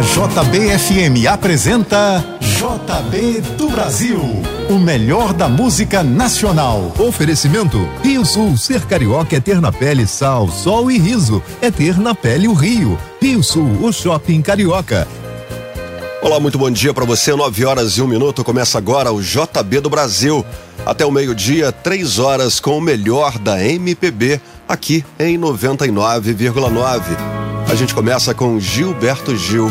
A JBFM apresenta JB do Brasil, o melhor da música nacional. Oferecimento Rio Sul, ser carioca é ter na pele sal, sol e riso, é ter na pele o Rio. Rio Sul, o shopping carioca. Olá, muito bom dia para você. 9 horas e um minuto. Começa agora o JB do Brasil. Até o meio-dia, três horas com o melhor da MPB, aqui em 99,9. A gente começa com Gilberto Gil,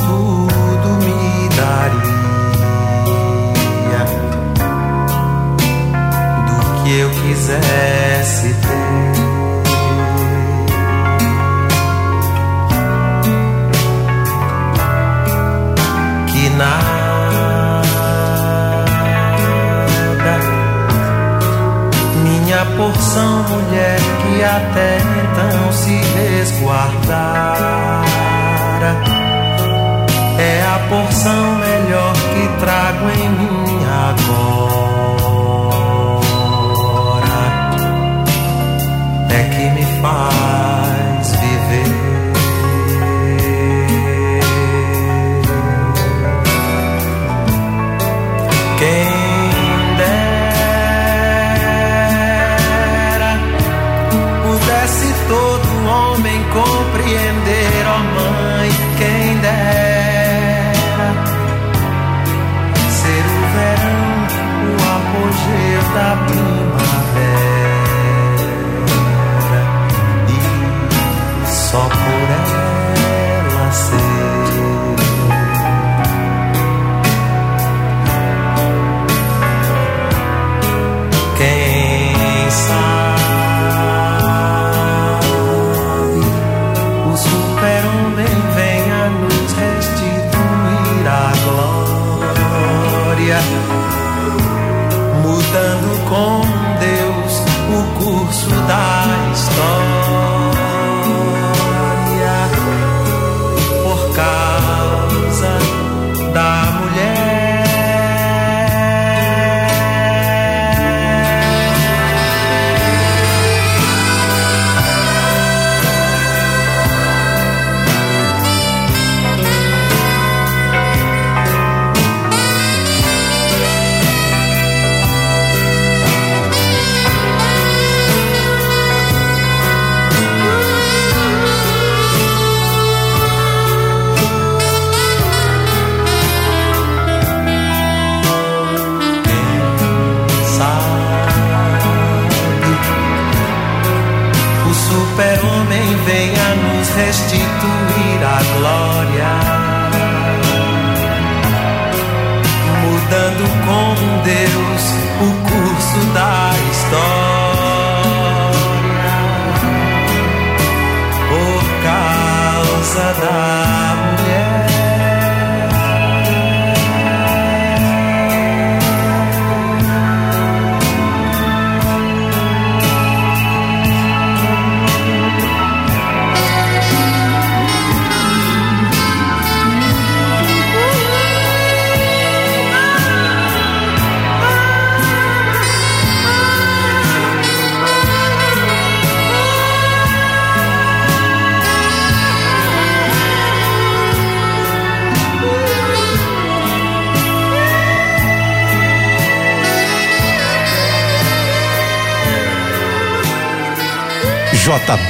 necessita. todo homem compreender, ó oh mãe, quem dera ser o verão, o apogeu da primavera e só por ela.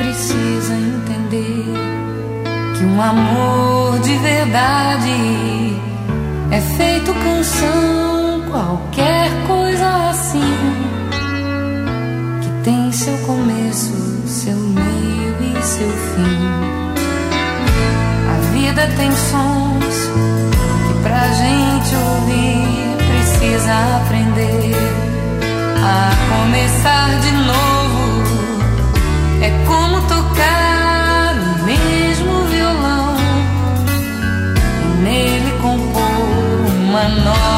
precisa entender que um amor de verdade é feito canção, qualquer coisa assim, que tem seu começo, seu meio e seu fim. A vida tem sons que pra gente ouvir precisa aprender a começar de novo é como tocar o mesmo violão e nele compor uma nova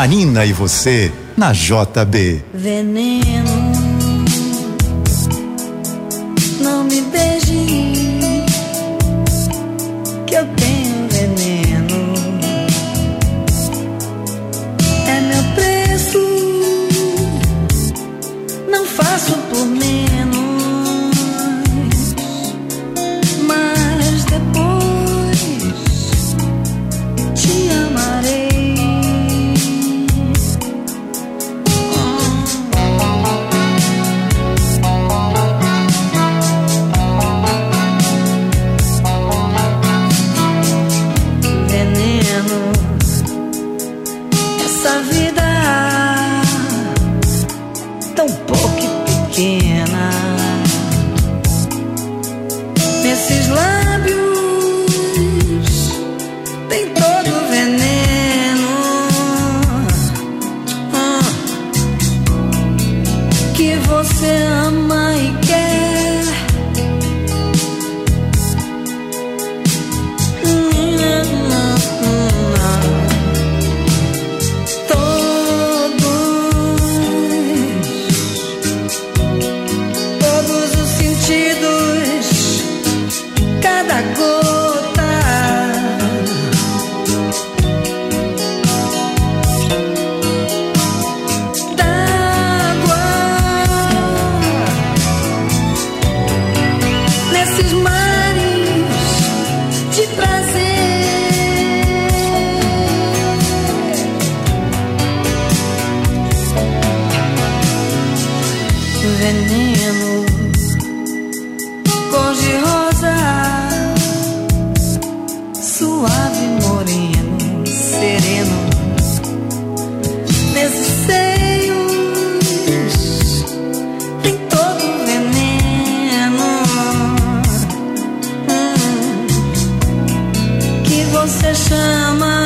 Marina e você na JB. Veneno JB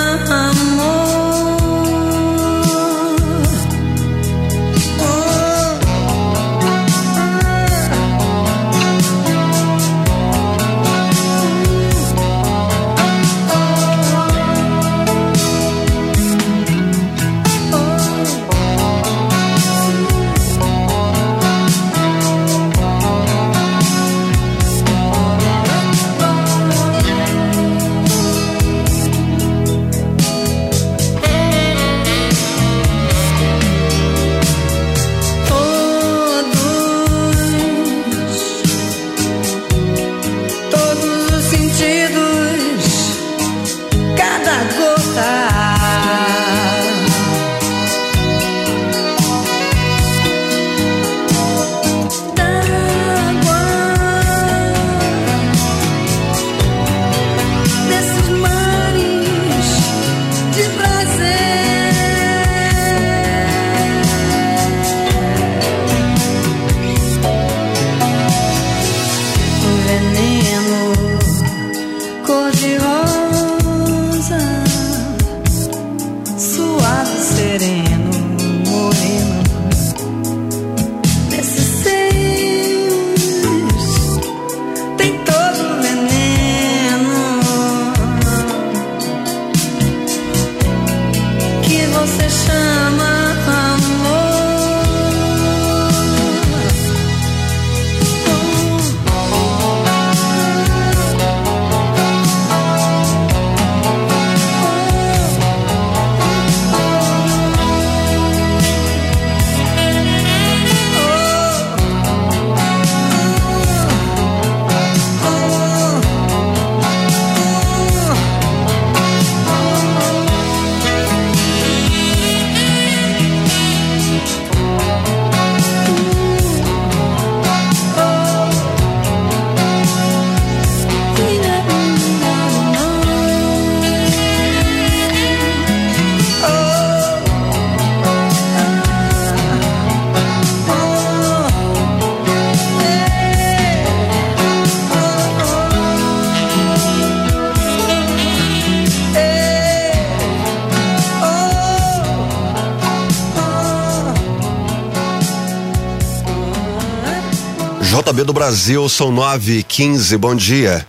do Brasil, são 9 h 15 bom dia.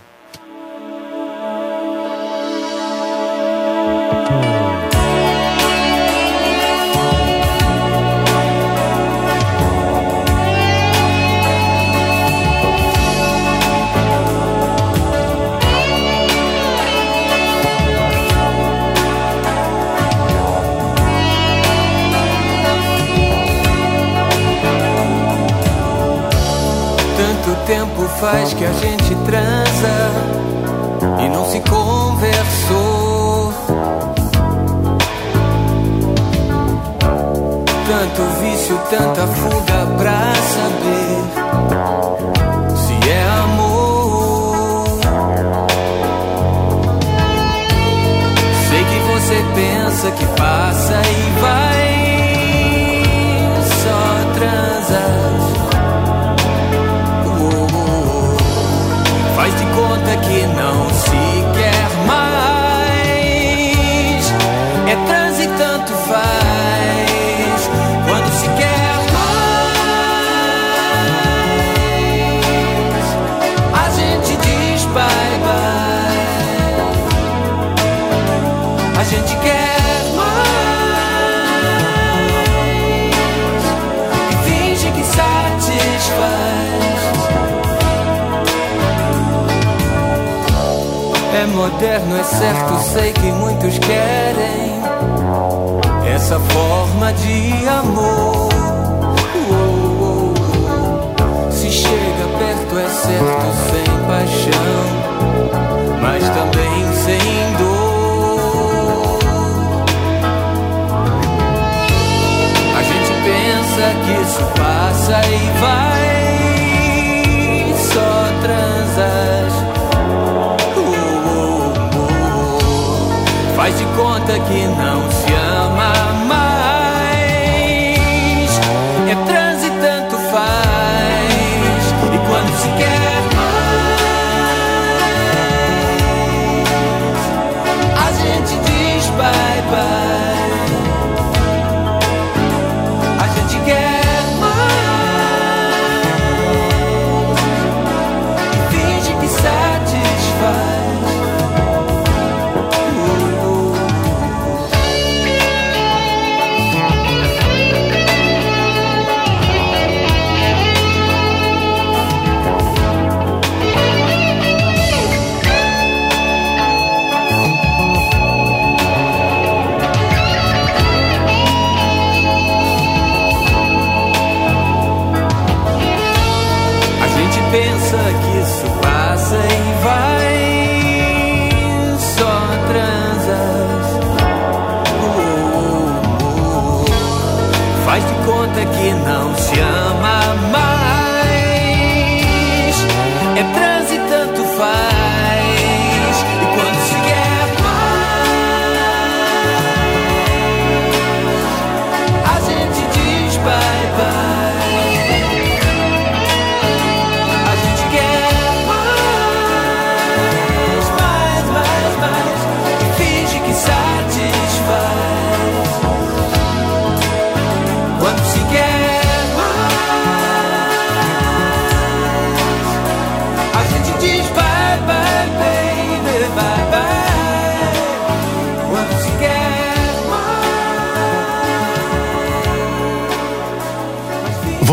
Faz que a gente transa e não se conversou. Tanto vício, tanta fuga pra saber se é amor. Sei que você pensa que passa e não se eterno é certo, sei que muitos querem essa forma de amor. walking que não se ama.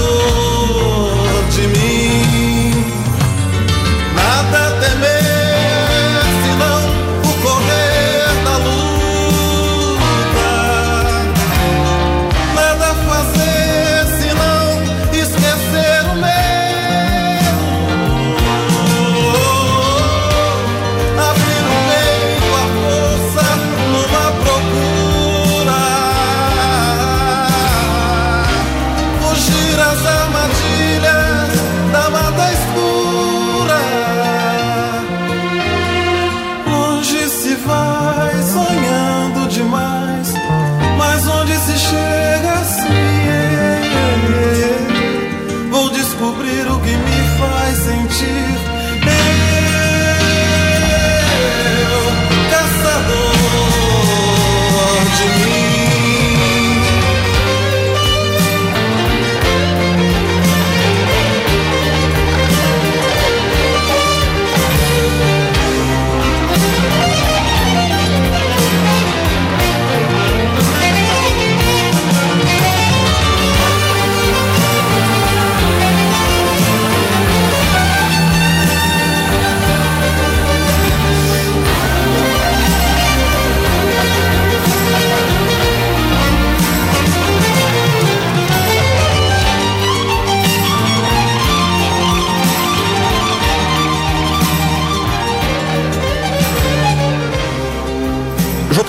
Oh.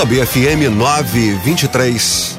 JBFM 923.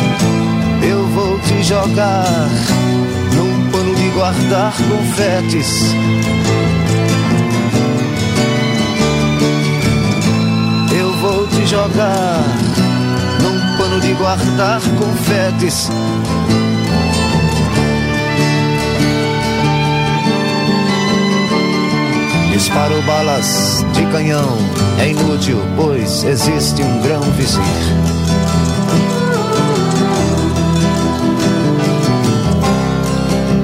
jogar num pano de guardar confetes. Eu vou te jogar num pano de guardar confetes. Disparo balas de canhão, é inútil, pois existe um grão vizir.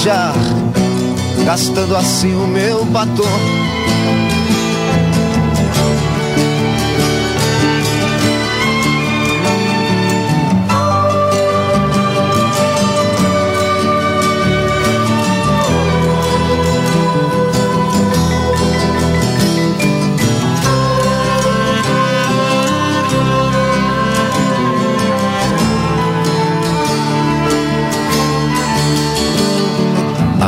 beijar, gastando assim o meu batom.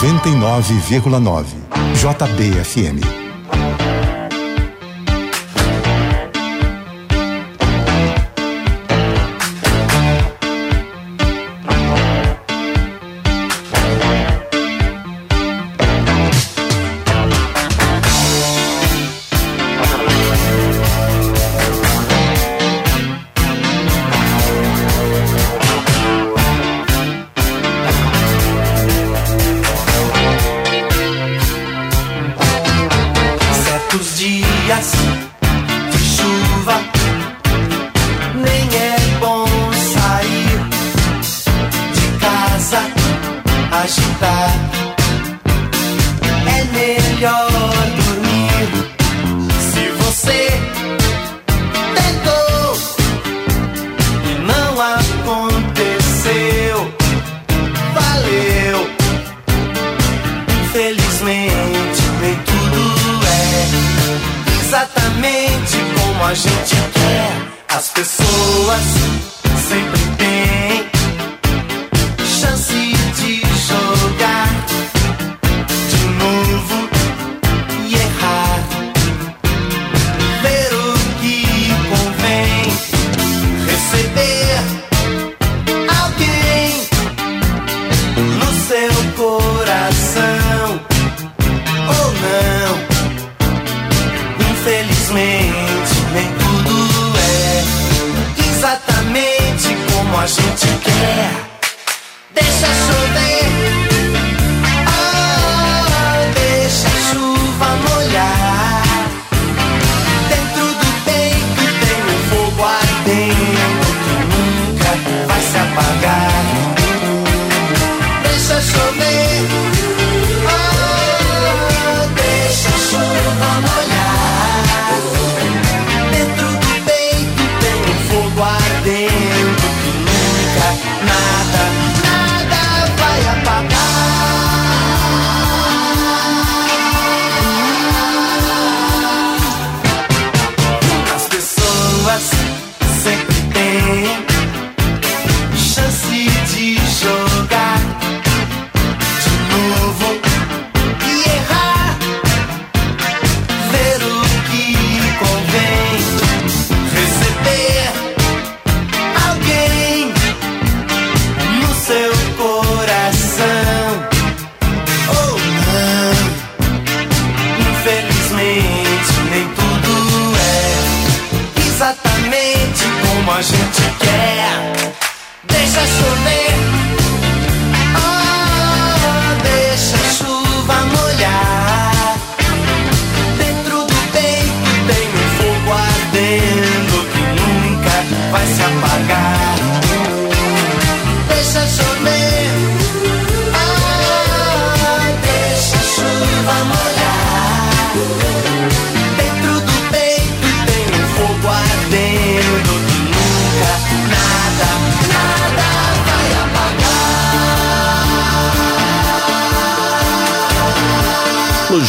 99,9. JBFM.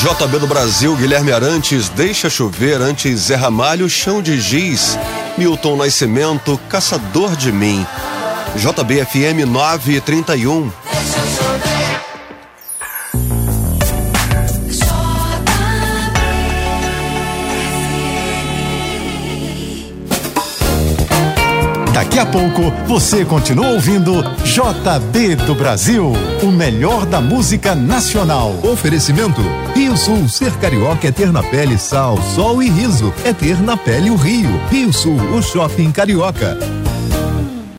JB do Brasil, Guilherme Arantes, Deixa Chover, antes Zé Ramalho, Chão de Giz, Milton Nascimento, Caçador de Mim. JBFM 931. pouco você continua ouvindo JB do Brasil, o melhor da música nacional. Oferecimento: Rio Sul, ser carioca é ter na pele sal, sol e riso, é ter na pele o Rio. Rio Sul, o shopping carioca.